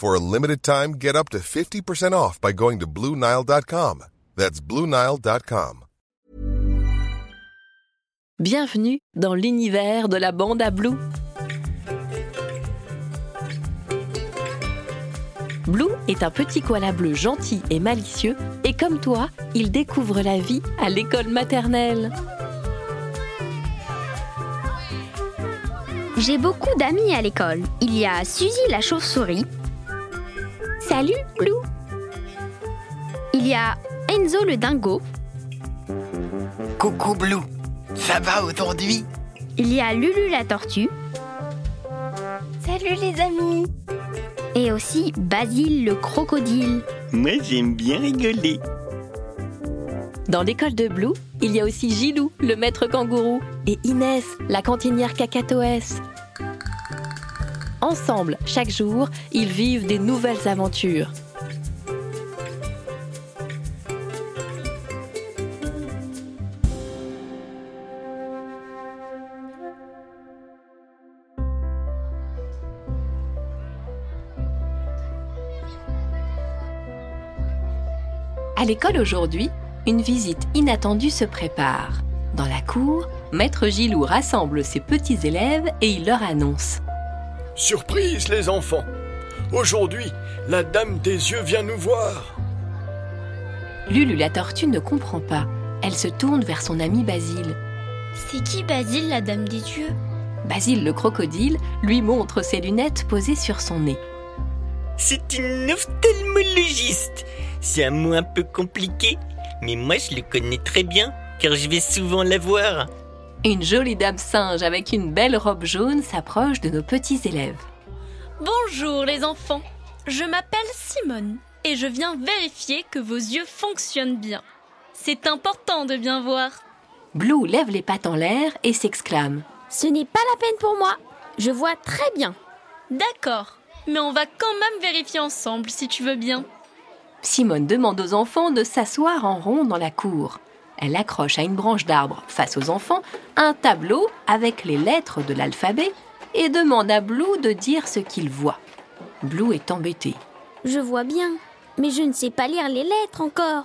For a limited time, get up to 50% off by going to BlueNile.com. That's BlueNile.com. Bienvenue dans l'univers de la bande à Blue. Blue est un petit koala bleu gentil et malicieux et comme toi, il découvre la vie à l'école maternelle. J'ai beaucoup d'amis à l'école. Il y a Suzy la chauve-souris. Salut, Blue. Il y a Enzo le dingo. Coucou Blue, ça va aujourd'hui? Il y a Lulu la tortue. Salut les amis. Et aussi Basile le crocodile. Moi j'aime bien rigoler. Dans l'école de Blue, il y a aussi Gilou, le maître kangourou, et Inès, la cantinière cacatoès. Ensemble, chaque jour, ils vivent des nouvelles aventures. À l'école aujourd'hui, une visite inattendue se prépare. Dans la cour, Maître Gilou rassemble ses petits élèves et il leur annonce. Surprise les enfants Aujourd'hui, la Dame des Yeux vient nous voir. Lulu la tortue ne comprend pas. Elle se tourne vers son ami Basile. C'est qui Basile la dame des dieux Basile le crocodile lui montre ses lunettes posées sur son nez. C'est une ophtalmologiste. C'est un mot un peu compliqué, mais moi je le connais très bien car je vais souvent la voir. Une jolie dame singe avec une belle robe jaune s'approche de nos petits élèves. Bonjour les enfants, je m'appelle Simone et je viens vérifier que vos yeux fonctionnent bien. C'est important de bien voir. Blue lève les pattes en l'air et s'exclame. Ce n'est pas la peine pour moi. Je vois très bien. D'accord, mais on va quand même vérifier ensemble si tu veux bien. Simone demande aux enfants de s'asseoir en rond dans la cour. Elle accroche à une branche d'arbre, face aux enfants, un tableau avec les lettres de l'alphabet et demande à Blue de dire ce qu'il voit. Blue est embêté. Je vois bien, mais je ne sais pas lire les lettres encore.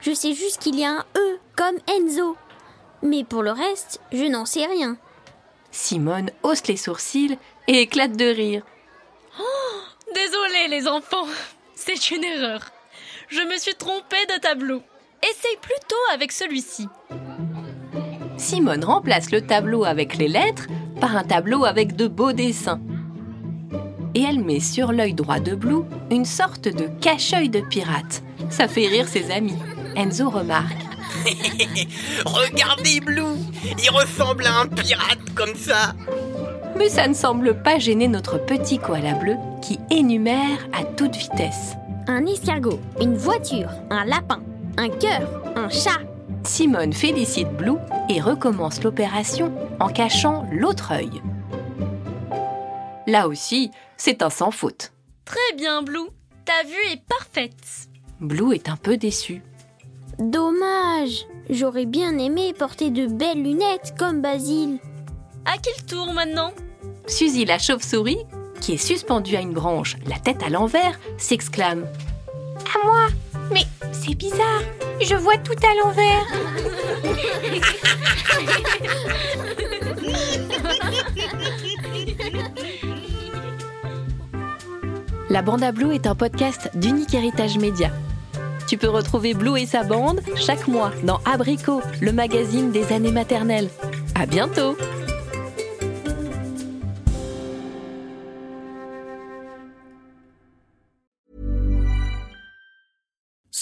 Je sais juste qu'il y a un E, comme Enzo. Mais pour le reste, je n'en sais rien. Simone hausse les sourcils et éclate de rire. Désolée les enfants, c'est une erreur. Je me suis trompée de tableau. Essaye plutôt avec celui-ci. Simone remplace le tableau avec les lettres par un tableau avec de beaux dessins. Et elle met sur l'œil droit de Blue une sorte de cache-œil de pirate. Ça fait rire ses amis. Enzo remarque. Regardez Blue, il ressemble à un pirate comme ça. Mais ça ne semble pas gêner notre petit koala bleu qui énumère à toute vitesse. Un escargot, une voiture, un lapin, un cœur, un chat. Simone félicite Blue et recommence l'opération en cachant l'autre œil. Là aussi, c'est un sans faute. Très bien, Blue. Ta vue est parfaite. Blue est un peu déçu. Dommage. J'aurais bien aimé porter de belles lunettes comme Basile. À quel tour maintenant? Suzy la chauve-souris, qui est suspendue à une branche, la tête à l'envers, s'exclame À moi Mais c'est bizarre. Je vois tout à l'envers. La Bande à Blue est un podcast d'Unique Héritage Média. Tu peux retrouver Blue et sa bande chaque mois dans Abricot, le magazine des années maternelles. À bientôt!